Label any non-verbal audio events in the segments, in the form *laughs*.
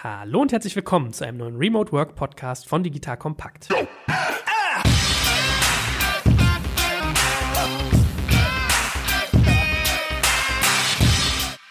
Hallo und herzlich willkommen zu einem neuen Remote Work Podcast von Digital Kompakt.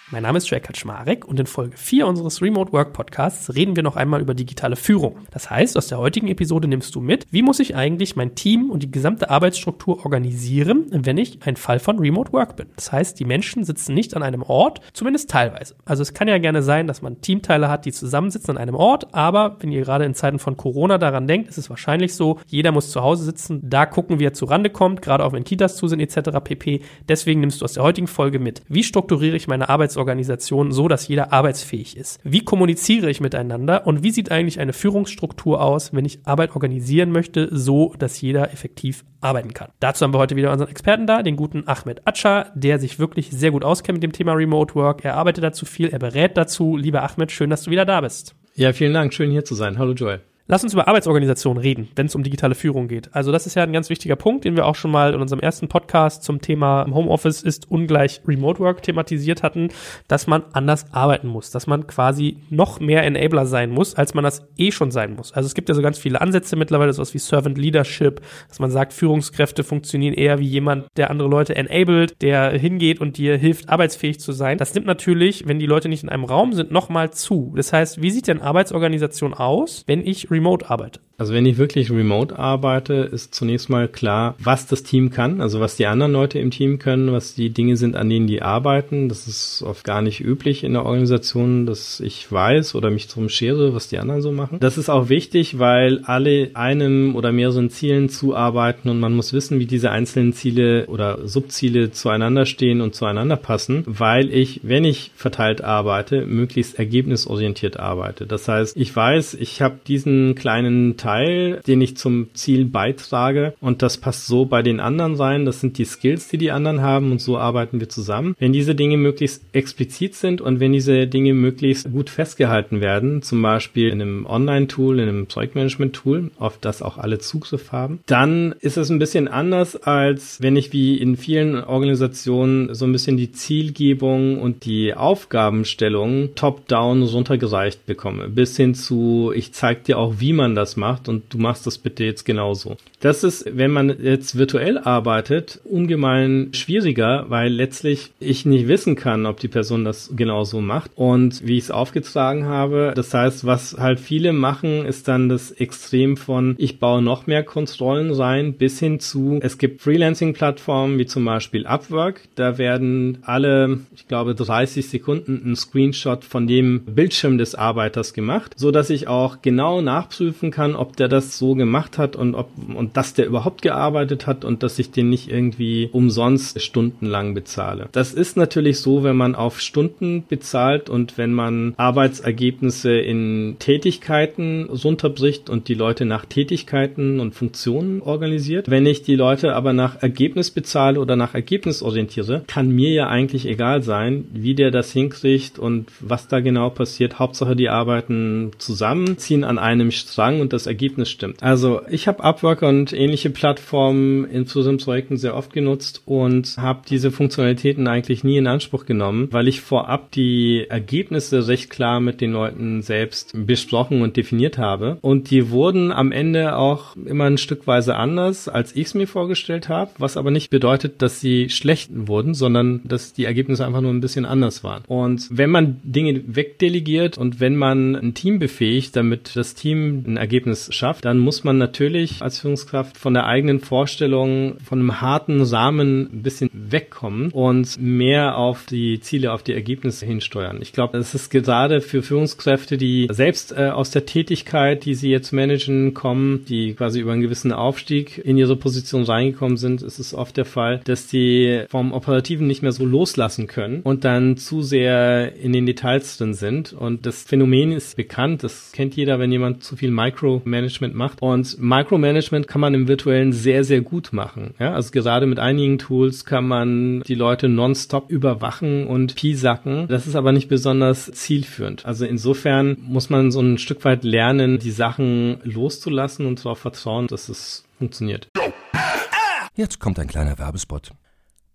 Mein Name ist Jörg Kaczmarek und in Folge 4 unseres Remote Work Podcasts reden wir noch einmal über digitale Führung. Das heißt, aus der heutigen Episode nimmst du mit, wie muss ich eigentlich mein Team und die gesamte Arbeitsstruktur organisieren, wenn ich ein Fall von Remote Work bin. Das heißt, die Menschen sitzen nicht an einem Ort, zumindest teilweise. Also es kann ja gerne sein, dass man Teamteile hat, die zusammensitzen an einem Ort, aber wenn ihr gerade in Zeiten von Corona daran denkt, ist es wahrscheinlich so, jeder muss zu Hause sitzen, da gucken, wie er zu Rande kommt, gerade auch wenn Kitas zu sind etc. pp. Deswegen nimmst du aus der heutigen Folge mit, wie strukturiere ich meine Arbeits Arbeitsorganisation so, dass jeder arbeitsfähig ist? Wie kommuniziere ich miteinander und wie sieht eigentlich eine Führungsstruktur aus, wenn ich Arbeit organisieren möchte, so dass jeder effektiv arbeiten kann? Dazu haben wir heute wieder unseren Experten da, den guten Ahmed Atscha, der sich wirklich sehr gut auskennt mit dem Thema Remote Work. Er arbeitet dazu viel, er berät dazu. Lieber Ahmed, schön, dass du wieder da bist. Ja, vielen Dank. Schön hier zu sein. Hallo Joel. Lass uns über Arbeitsorganisation reden, wenn es um digitale Führung geht. Also das ist ja ein ganz wichtiger Punkt, den wir auch schon mal in unserem ersten Podcast zum Thema Homeoffice ist ungleich Remote Work thematisiert hatten, dass man anders arbeiten muss, dass man quasi noch mehr Enabler sein muss, als man das eh schon sein muss. Also es gibt ja so ganz viele Ansätze mittlerweile, sowas wie Servant Leadership, dass man sagt, Führungskräfte funktionieren eher wie jemand, der andere Leute enabled, der hingeht und dir hilft, arbeitsfähig zu sein. Das nimmt natürlich, wenn die Leute nicht in einem Raum sind, nochmal zu. Das heißt, wie sieht denn Arbeitsorganisation aus, wenn ich remote arbeite. Also wenn ich wirklich remote arbeite, ist zunächst mal klar, was das Team kann, also was die anderen Leute im Team können, was die Dinge sind, an denen die arbeiten. Das ist oft gar nicht üblich in der Organisation, dass ich weiß oder mich drum schere, was die anderen so machen. Das ist auch wichtig, weil alle einem oder mehreren Zielen zuarbeiten und man muss wissen, wie diese einzelnen Ziele oder Subziele zueinander stehen und zueinander passen, weil ich, wenn ich verteilt arbeite, möglichst ergebnisorientiert arbeite. Das heißt, ich weiß, ich habe diesen kleinen Teil, den ich zum Ziel beitrage und das passt so bei den anderen rein. Das sind die Skills, die die anderen haben und so arbeiten wir zusammen. Wenn diese Dinge möglichst explizit sind und wenn diese Dinge möglichst gut festgehalten werden, zum Beispiel in einem Online-Tool, in einem Projektmanagement-Tool, auf das auch alle Zugriff haben, dann ist es ein bisschen anders, als wenn ich wie in vielen Organisationen so ein bisschen die Zielgebung und die Aufgabenstellung top-down runtergereicht bekomme, bis hin zu, ich zeige dir auch, wie man das macht gemacht und du machst das bitte jetzt genauso. Das ist, wenn man jetzt virtuell arbeitet, ungemein schwieriger, weil letztlich ich nicht wissen kann, ob die Person das genauso macht und wie ich es aufgetragen habe. Das heißt, was halt viele machen, ist dann das Extrem von ich baue noch mehr Kontrollen rein bis hin zu es gibt Freelancing-Plattformen wie zum Beispiel Upwork. Da werden alle, ich glaube, 30 Sekunden ein Screenshot von dem Bildschirm des Arbeiters gemacht, so dass ich auch genau nachprüfen kann, ob der das so gemacht hat und ob und dass der überhaupt gearbeitet hat und dass ich den nicht irgendwie umsonst stundenlang bezahle. Das ist natürlich so, wenn man auf Stunden bezahlt und wenn man Arbeitsergebnisse in Tätigkeiten runterbricht und die Leute nach Tätigkeiten und Funktionen organisiert. Wenn ich die Leute aber nach Ergebnis bezahle oder nach Ergebnis orientiere, kann mir ja eigentlich egal sein, wie der das hinkriegt und was da genau passiert. Hauptsache, die arbeiten zusammen, ziehen an einem Strang und das Ergebnis stimmt. Also ich habe Upwork und ähnliche Plattformen in Projekten sehr oft genutzt und habe diese Funktionalitäten eigentlich nie in Anspruch genommen, weil ich vorab die Ergebnisse recht klar mit den Leuten selbst besprochen und definiert habe. Und die wurden am Ende auch immer ein Stückweise anders, als ich es mir vorgestellt habe, was aber nicht bedeutet, dass sie schlecht wurden, sondern dass die Ergebnisse einfach nur ein bisschen anders waren. Und wenn man Dinge wegdelegiert und wenn man ein Team befähigt, damit das Team ein Ergebnis Ergebnis schafft, dann muss man natürlich als Führungskraft von der eigenen Vorstellung von einem harten Samen ein bisschen wegkommen und mehr auf die Ziele, auf die Ergebnisse hinsteuern. Ich glaube, es ist gerade für Führungskräfte, die selbst äh, aus der Tätigkeit, die sie jetzt managen, kommen, die quasi über einen gewissen Aufstieg in ihre Position reingekommen sind, ist es oft der Fall, dass die vom Operativen nicht mehr so loslassen können und dann zu sehr in den Details drin sind. Und das Phänomen ist bekannt, das kennt jeder, wenn jemand zu viel Micro Management macht. Und Micromanagement kann man im Virtuellen sehr, sehr gut machen. Ja, also gerade mit einigen Tools kann man die Leute nonstop überwachen und piesacken. Das ist aber nicht besonders zielführend. Also insofern muss man so ein Stück weit lernen, die Sachen loszulassen und darauf vertrauen, dass es funktioniert. Jetzt kommt ein kleiner Werbespot.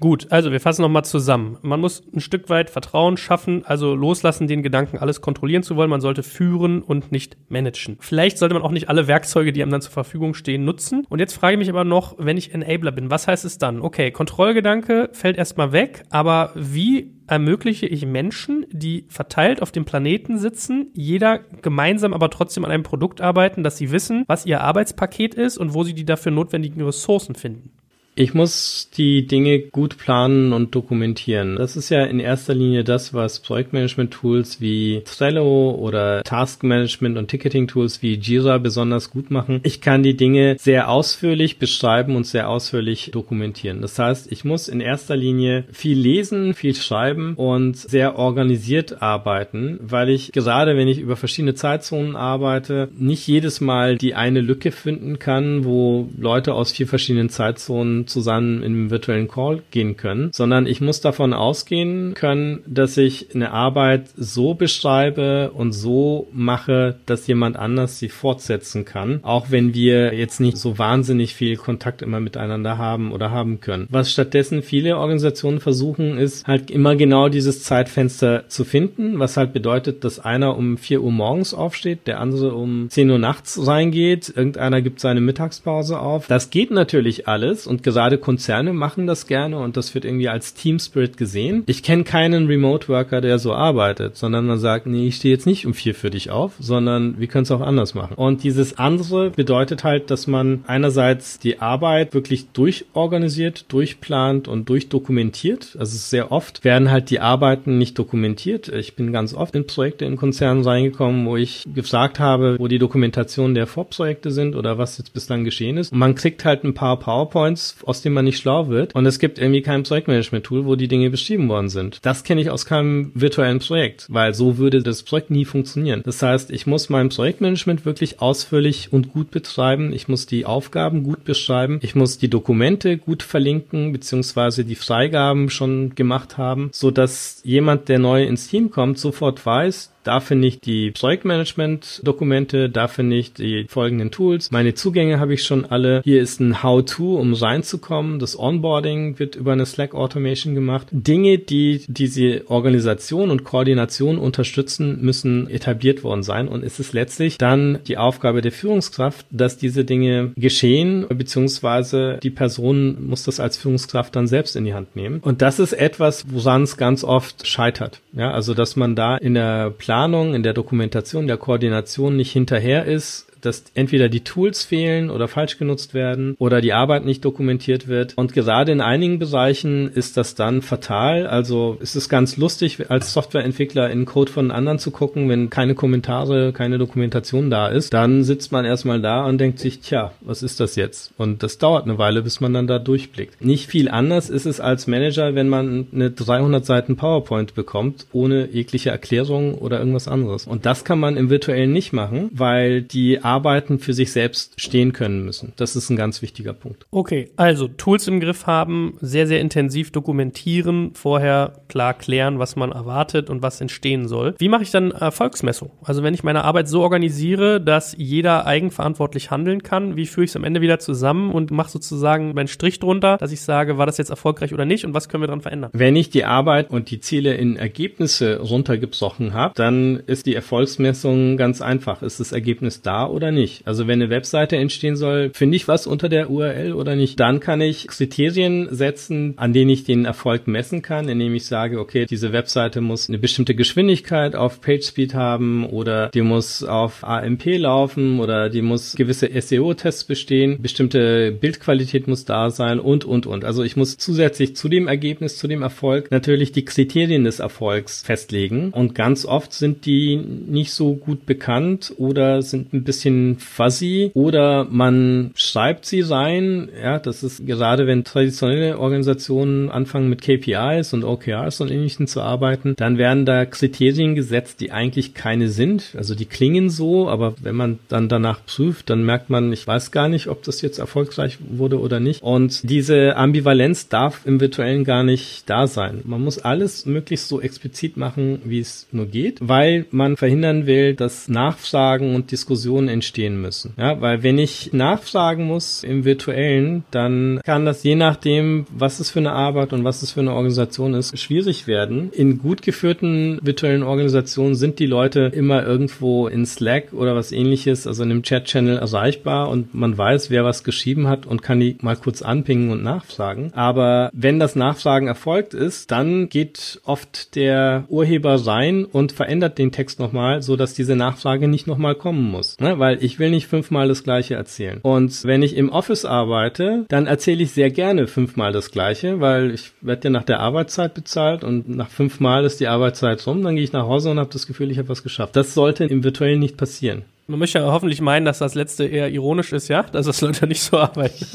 Gut, also wir fassen nochmal zusammen. Man muss ein Stück weit Vertrauen schaffen, also loslassen, den Gedanken, alles kontrollieren zu wollen. Man sollte führen und nicht managen. Vielleicht sollte man auch nicht alle Werkzeuge, die einem dann zur Verfügung stehen, nutzen. Und jetzt frage ich mich aber noch, wenn ich Enabler bin, was heißt es dann? Okay, Kontrollgedanke fällt erstmal weg, aber wie ermögliche ich Menschen, die verteilt auf dem Planeten sitzen, jeder gemeinsam aber trotzdem an einem Produkt arbeiten, dass sie wissen, was ihr Arbeitspaket ist und wo sie die dafür notwendigen Ressourcen finden? Ich muss die Dinge gut planen und dokumentieren. Das ist ja in erster Linie das, was Projektmanagement-Tools wie Trello oder Taskmanagement und Ticketing-Tools wie Jira besonders gut machen. Ich kann die Dinge sehr ausführlich beschreiben und sehr ausführlich dokumentieren. Das heißt, ich muss in erster Linie viel lesen, viel schreiben und sehr organisiert arbeiten, weil ich gerade, wenn ich über verschiedene Zeitzonen arbeite, nicht jedes Mal die eine Lücke finden kann, wo Leute aus vier verschiedenen Zeitzonen zusammen in einem virtuellen Call gehen können, sondern ich muss davon ausgehen können, dass ich eine Arbeit so beschreibe und so mache, dass jemand anders sie fortsetzen kann, auch wenn wir jetzt nicht so wahnsinnig viel Kontakt immer miteinander haben oder haben können. Was stattdessen viele Organisationen versuchen, ist halt immer genau dieses Zeitfenster zu finden, was halt bedeutet, dass einer um 4 Uhr morgens aufsteht, der andere um 10 Uhr nachts reingeht, irgendeiner gibt seine Mittagspause auf. Das geht natürlich alles und gesagt, gerade Konzerne machen das gerne und das wird irgendwie als Team Spirit gesehen. Ich kenne keinen Remote Worker, der so arbeitet, sondern man sagt, nee, ich stehe jetzt nicht um vier für dich auf, sondern wir können es auch anders machen. Und dieses andere bedeutet halt, dass man einerseits die Arbeit wirklich durchorganisiert, durchplant und durchdokumentiert. Also sehr oft werden halt die Arbeiten nicht dokumentiert. Ich bin ganz oft in Projekte in Konzernen reingekommen, wo ich gefragt habe, wo die Dokumentation der Vorprojekte sind oder was jetzt bislang geschehen ist. Und man kriegt halt ein paar PowerPoints aus dem man nicht schlau wird. Und es gibt irgendwie kein Projektmanagement-Tool, wo die Dinge beschrieben worden sind. Das kenne ich aus keinem virtuellen Projekt, weil so würde das Projekt nie funktionieren. Das heißt, ich muss mein Projektmanagement wirklich ausführlich und gut betreiben. Ich muss die Aufgaben gut beschreiben. Ich muss die Dokumente gut verlinken, beziehungsweise die Freigaben schon gemacht haben, so dass jemand, der neu ins Team kommt, sofort weiß, da finde ich die Projektmanagement-Dokumente, da finde ich die folgenden Tools. Meine Zugänge habe ich schon alle. Hier ist ein How-To, um reinzukommen. Das Onboarding wird über eine Slack-Automation gemacht. Dinge, die diese Organisation und Koordination unterstützen, müssen etabliert worden sein. Und es ist letztlich dann die Aufgabe der Führungskraft, dass diese Dinge geschehen, beziehungsweise die Person muss das als Führungskraft dann selbst in die Hand nehmen. Und das ist etwas, woran es ganz oft scheitert. Ja, also dass man da in der Planung Planung, in der Dokumentation, der Koordination nicht hinterher ist, dass entweder die Tools fehlen oder falsch genutzt werden oder die Arbeit nicht dokumentiert wird. Und gerade in einigen Bereichen ist das dann fatal. Also ist es ganz lustig, als Softwareentwickler in Code von anderen zu gucken, wenn keine Kommentare, keine Dokumentation da ist. Dann sitzt man erstmal da und denkt sich, tja, was ist das jetzt? Und das dauert eine Weile, bis man dann da durchblickt. Nicht viel anders ist es als Manager, wenn man eine 300 Seiten PowerPoint bekommt, ohne jegliche Erklärung oder irgendwas anderes. Und das kann man im virtuellen nicht machen, weil die Arbeiten für sich selbst stehen können müssen. Das ist ein ganz wichtiger Punkt. Okay, also Tools im Griff haben, sehr, sehr intensiv dokumentieren, vorher klar klären, was man erwartet und was entstehen soll. Wie mache ich dann Erfolgsmessung? Also wenn ich meine Arbeit so organisiere, dass jeder eigenverantwortlich handeln kann, wie führe ich es am Ende wieder zusammen und mache sozusagen meinen Strich drunter, dass ich sage, war das jetzt erfolgreich oder nicht und was können wir daran verändern? Wenn ich die Arbeit und die Ziele in Ergebnisse runtergebrochen habe, dann ist die Erfolgsmessung ganz einfach. Ist das Ergebnis da oder nicht? Also wenn eine Webseite entstehen soll, finde ich was unter der URL oder nicht? Dann kann ich Kriterien setzen, an denen ich den Erfolg messen kann, indem ich sage, okay, diese Webseite muss eine bestimmte Geschwindigkeit auf PageSpeed haben oder die muss auf AMP laufen oder die muss gewisse SEO-Tests bestehen, bestimmte Bildqualität muss da sein und, und, und. Also ich muss zusätzlich zu dem Ergebnis, zu dem Erfolg natürlich die Kriterien des Erfolgs festlegen und ganz oft sind die nicht so gut bekannt oder sind ein bisschen fuzzy oder man schreibt sie rein. Ja, das ist gerade wenn traditionelle Organisationen anfangen mit KPIs und OKRs und ähnlichen zu arbeiten, dann werden da Kriterien gesetzt, die eigentlich keine sind. Also die klingen so, aber wenn man dann danach prüft, dann merkt man, ich weiß gar nicht, ob das jetzt erfolgreich wurde oder nicht. Und diese Ambivalenz darf im virtuellen gar nicht da sein. Man muss alles möglichst so explizit machen, wie es nur geht, weil man verhindern will, dass Nachfragen und Diskussionen entstehen müssen. Ja, weil wenn ich nachfragen muss im virtuellen, dann kann das je nachdem, was es für eine Arbeit und was es für eine Organisation ist, schwierig werden. In gut geführten virtuellen Organisationen sind die Leute immer irgendwo in Slack oder was ähnliches, also in einem Chat-Channel erreichbar und man weiß, wer was geschrieben hat und kann die mal kurz anpingen und nachfragen. Aber wenn das Nachfragen erfolgt ist, dann geht oft der Urheber rein und verändert den Text nochmal, so dass diese Nachfrage nicht nochmal kommen muss. Ne? Weil ich will nicht fünfmal das Gleiche erzählen. Und wenn ich im Office arbeite, dann erzähle ich sehr gerne fünfmal das Gleiche, weil ich werde ja nach der Arbeitszeit bezahlt und nach fünfmal ist die Arbeitszeit rum, dann gehe ich nach Hause und habe das Gefühl, ich habe was geschafft. Das sollte im virtuellen nicht passieren. Man möchte ja hoffentlich meinen, dass das letzte eher ironisch ist, ja? Dass das Leute nicht so arbeiten.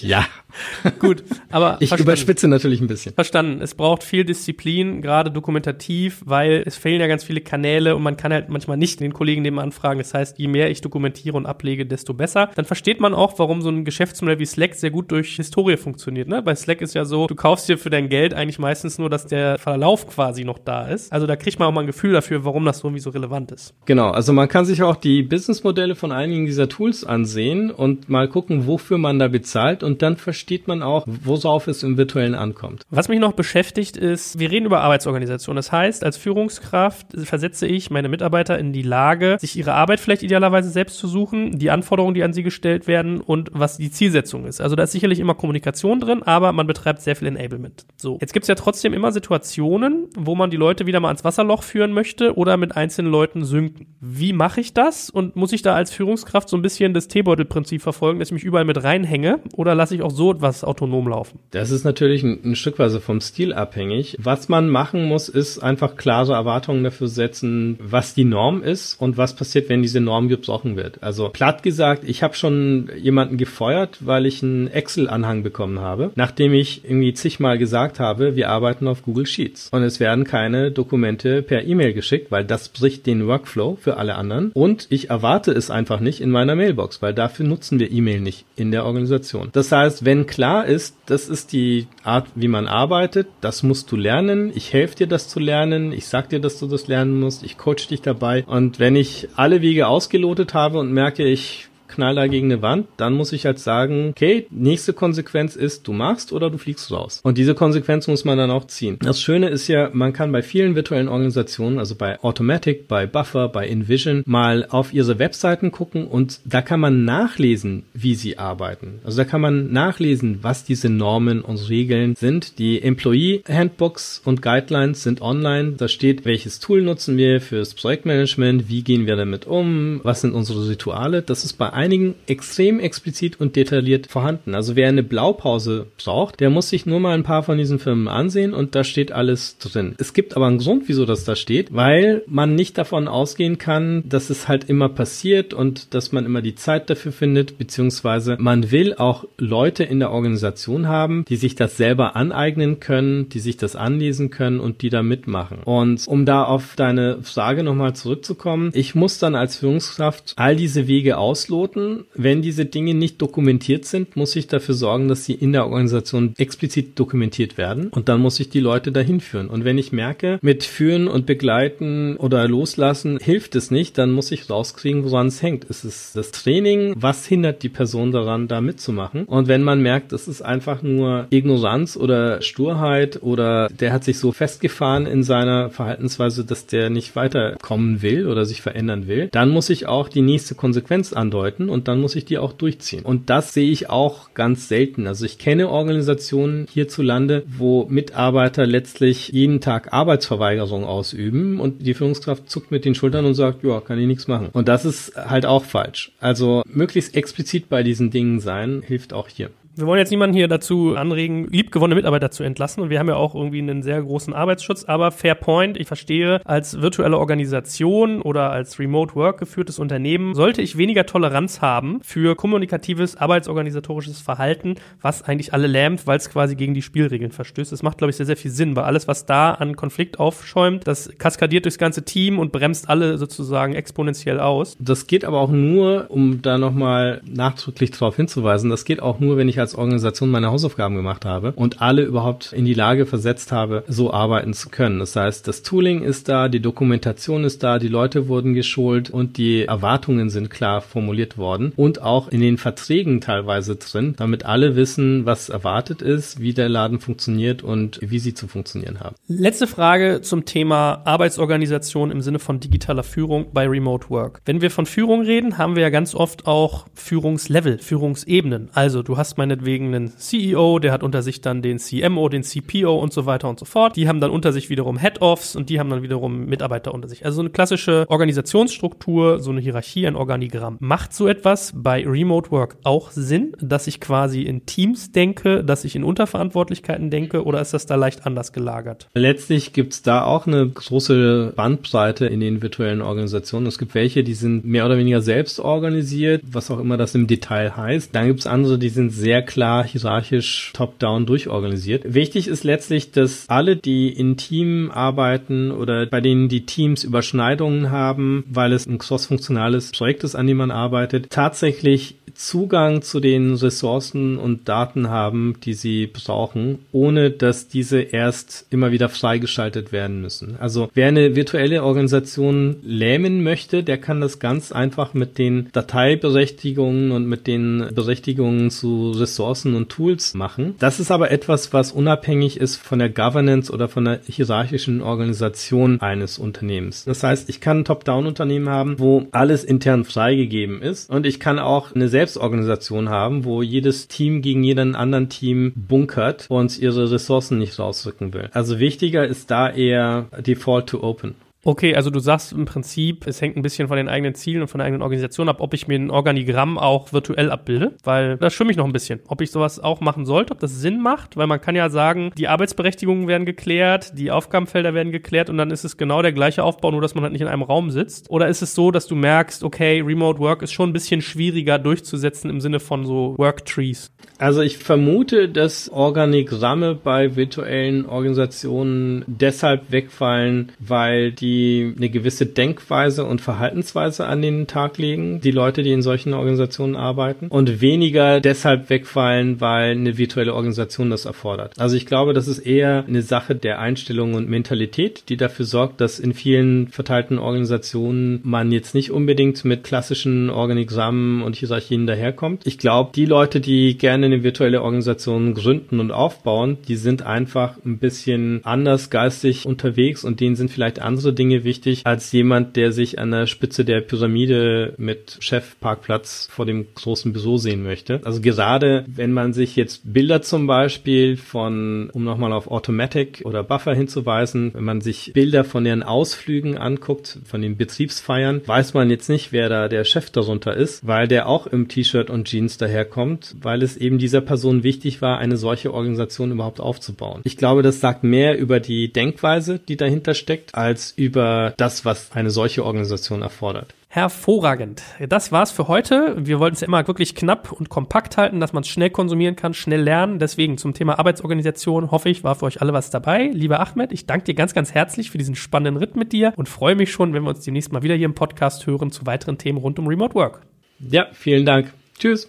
ja. *laughs* Gut, aber ich verstanden. überspitze natürlich ein bisschen. Verstanden. Es braucht viel Disziplin, gerade dokumentativ, weil es fehlen ja ganz viele Kanäle und man kann halt manchmal nicht den Kollegen nebenan fragen. Das heißt, je mehr ich dokumentiere und ablege, desto besser. Dann versteht man auch, warum so ein Geschäftsmodell wie Slack sehr gut durch Historie funktioniert. Ne? Bei Slack ist ja so, du kaufst dir für dein Geld eigentlich meistens nur, dass der Verlauf quasi noch da ist. Also da kriegt man auch mal ein Gefühl dafür, warum das so irgendwie so relevant ist. Genau, also man kann sich auch die Businessmodelle von einigen dieser Tools ansehen und mal gucken, wofür man da bezahlt und dann versteht man auch, worauf es im Virtuellen ankommt. Was mich noch beschäftigt ist, wir reden über Arbeitsorganisation. Das heißt, als Führungskraft versetze ich meine Mitarbeiter in die Lage, sich ihre Arbeit vielleicht idealerweise selbst zu suchen, die Anforderungen, die an sie gestellt werden und was die Zielsetzung ist. Also da ist sicherlich immer Kommunikation drin, aber man betreibt sehr viel Enablement. So, jetzt gibt es ja trotzdem immer Situationen, wo man die Leute wieder mal ans Wasserloch führen möchte oder mit einzelnen Leuten synken. Wie mache ich das und muss ich da als Führungskraft so ein bisschen das Teebeutelprinzip verfolgen, dass ich mich überall mit reinhänge oder lasse ich auch so etwas autonom laufen? Das ist natürlich ein, ein Stückweise vom Stil abhängig. Was man machen muss, ist einfach klare Erwartungen dafür setzen, was die Norm ist und was passiert, wenn diese Norm gebrochen wird. Also platt gesagt, ich habe schon jemanden gefeuert, weil ich einen Excel-Anhang bekommen habe, nachdem ich irgendwie zigmal gesagt habe, wir arbeiten auf Google Sheets und es werden keine Dokumente per E-Mail geschickt, weil das bricht den Workflow für alle anderen und ich erwarte es einfach nicht in meiner Mailbox, weil dafür nutzen wir E-Mail nicht in der Organisation. Das heißt, wenn klar ist, das ist die Art, wie man arbeitet, das musst du lernen, ich helfe dir das zu lernen, ich sag dir, dass du das lernen musst, ich coach dich dabei. Und wenn ich alle Wege ausgelotet habe und merke, ich knall da gegen eine Wand, dann muss ich halt sagen, okay, nächste Konsequenz ist, du machst oder du fliegst raus. Und diese Konsequenz muss man dann auch ziehen. Das Schöne ist ja, man kann bei vielen virtuellen Organisationen, also bei Automatic, bei Buffer, bei InVision, mal auf ihre Webseiten gucken und da kann man nachlesen, wie sie arbeiten. Also da kann man nachlesen, was diese Normen und Regeln sind. Die Employee Handbooks und Guidelines sind online. Da steht, welches Tool nutzen wir fürs Projektmanagement, wie gehen wir damit um, was sind unsere Rituale. Das ist bei einigen extrem explizit und detailliert vorhanden. Also wer eine Blaupause braucht, der muss sich nur mal ein paar von diesen Firmen ansehen und da steht alles drin. Es gibt aber einen Grund, wieso das da steht, weil man nicht davon ausgehen kann, dass es halt immer passiert und dass man immer die Zeit dafür findet, beziehungsweise man will auch Leute in der Organisation haben, die sich das selber aneignen können, die sich das anlesen können und die da mitmachen. Und um da auf deine Frage nochmal zurückzukommen, ich muss dann als Führungskraft all diese Wege ausloten. Wenn diese Dinge nicht dokumentiert sind, muss ich dafür sorgen, dass sie in der Organisation explizit dokumentiert werden und dann muss ich die Leute dahin führen. Und wenn ich merke, mit Führen und Begleiten oder Loslassen hilft es nicht, dann muss ich rauskriegen, woran es hängt. Ist es das Training? Was hindert die Person daran, da mitzumachen? Und wenn man merkt, es ist einfach nur Ignoranz oder Sturheit oder der hat sich so festgefahren in seiner Verhaltensweise, dass der nicht weiterkommen will oder sich verändern will, dann muss ich auch die nächste Konsequenz andeuten und dann muss ich die auch durchziehen. Und das sehe ich auch ganz selten. Also ich kenne Organisationen hierzulande, wo Mitarbeiter letztlich jeden Tag Arbeitsverweigerung ausüben und die Führungskraft zuckt mit den Schultern und sagt, ja, kann ich nichts machen. Und das ist halt auch falsch. Also möglichst explizit bei diesen Dingen sein, hilft auch hier. Wir wollen jetzt niemanden hier dazu anregen, liebgewonnene Mitarbeiter zu entlassen. Und wir haben ja auch irgendwie einen sehr großen Arbeitsschutz. Aber Fair Point, ich verstehe, als virtuelle Organisation oder als Remote Work geführtes Unternehmen sollte ich weniger Toleranz haben für kommunikatives, arbeitsorganisatorisches Verhalten, was eigentlich alle lähmt, weil es quasi gegen die Spielregeln verstößt. Das macht, glaube ich, sehr, sehr viel Sinn, weil alles, was da an Konflikt aufschäumt, das kaskadiert durchs ganze Team und bremst alle sozusagen exponentiell aus. Das geht aber auch nur, um da nochmal nachdrücklich darauf hinzuweisen, das geht auch nur, wenn ich als Organisation meine Hausaufgaben gemacht habe und alle überhaupt in die Lage versetzt habe, so arbeiten zu können. Das heißt, das Tooling ist da, die Dokumentation ist da, die Leute wurden geschult und die Erwartungen sind klar formuliert worden und auch in den Verträgen teilweise drin, damit alle wissen, was erwartet ist, wie der Laden funktioniert und wie sie zu funktionieren haben. Letzte Frage zum Thema Arbeitsorganisation im Sinne von digitaler Führung bei Remote Work. Wenn wir von Führung reden, haben wir ja ganz oft auch Führungslevel, Führungsebenen. Also du hast meine meinetwegen einen CEO, der hat unter sich dann den CMO, den CPO und so weiter und so fort. Die haben dann unter sich wiederum Head-Offs und die haben dann wiederum Mitarbeiter unter sich. Also so eine klassische Organisationsstruktur, so eine Hierarchie, ein Organigramm. Macht so etwas bei Remote Work auch Sinn, dass ich quasi in Teams denke, dass ich in Unterverantwortlichkeiten denke oder ist das da leicht anders gelagert? Letztlich gibt es da auch eine große Bandbreite in den virtuellen Organisationen. Es gibt welche, die sind mehr oder weniger selbst organisiert, was auch immer das im Detail heißt. Dann gibt es andere, die sind sehr klar hierarchisch top-down durchorganisiert. Wichtig ist letztlich, dass alle, die in Team arbeiten oder bei denen die Teams Überschneidungen haben, weil es ein cross-funktionales Projekt ist, an dem man arbeitet, tatsächlich Zugang zu den Ressourcen und Daten haben, die sie brauchen, ohne dass diese erst immer wieder freigeschaltet werden müssen. Also wer eine virtuelle Organisation lähmen möchte, der kann das ganz einfach mit den Dateiberechtigungen und mit den Berechtigungen zu Ressourcen und Tools machen. Das ist aber etwas, was unabhängig ist von der Governance oder von der hierarchischen Organisation eines Unternehmens. Das heißt, ich kann ein Top-Down-Unternehmen haben, wo alles intern freigegeben ist und ich kann auch eine Selbstorganisation haben, wo jedes Team gegen jeden anderen Team bunkert und ihre Ressourcen nicht rausrücken will. Also wichtiger ist da eher Default to Open. Okay, also du sagst im Prinzip, es hängt ein bisschen von den eigenen Zielen und von der eigenen Organisation ab, ob ich mir ein Organigramm auch virtuell abbilde, weil da schwimme ich noch ein bisschen. Ob ich sowas auch machen sollte, ob das Sinn macht, weil man kann ja sagen, die Arbeitsberechtigungen werden geklärt, die Aufgabenfelder werden geklärt und dann ist es genau der gleiche Aufbau, nur dass man halt nicht in einem Raum sitzt. Oder ist es so, dass du merkst, okay, Remote Work ist schon ein bisschen schwieriger durchzusetzen im Sinne von so Work Trees? Also ich vermute, dass Organigramme bei virtuellen Organisationen deshalb wegfallen, weil die eine gewisse Denkweise und Verhaltensweise an den Tag legen, die Leute, die in solchen Organisationen arbeiten, und weniger deshalb wegfallen, weil eine virtuelle Organisation das erfordert. Also ich glaube, das ist eher eine Sache der Einstellung und Mentalität, die dafür sorgt, dass in vielen verteilten Organisationen man jetzt nicht unbedingt mit klassischen Organigrammen und Hierarchien daherkommt. Ich glaube, die Leute, die gerne gerne eine virtuelle Organisation gründen und aufbauen, die sind einfach ein bisschen anders geistig unterwegs und denen sind vielleicht andere Dinge wichtig als jemand, der sich an der Spitze der Pyramide mit Chefparkplatz vor dem großen Büro sehen möchte. Also gerade wenn man sich jetzt Bilder zum Beispiel von, um nochmal auf Automatic oder Buffer hinzuweisen, wenn man sich Bilder von deren Ausflügen anguckt, von den Betriebsfeiern, weiß man jetzt nicht, wer da der Chef darunter ist, weil der auch im T-Shirt und Jeans daherkommt, weil es eben dieser Person wichtig war, eine solche Organisation überhaupt aufzubauen. Ich glaube, das sagt mehr über die Denkweise, die dahinter steckt, als über das, was eine solche Organisation erfordert. Hervorragend. Das war's für heute. Wir wollten es ja immer wirklich knapp und kompakt halten, dass man es schnell konsumieren kann, schnell lernen. Deswegen zum Thema Arbeitsorganisation hoffe ich, war für euch alle was dabei. Lieber Ahmed, ich danke dir ganz, ganz herzlich für diesen spannenden Ritt mit dir und freue mich schon, wenn wir uns demnächst mal wieder hier im Podcast hören zu weiteren Themen rund um Remote Work. Ja, vielen Dank. Tschüss.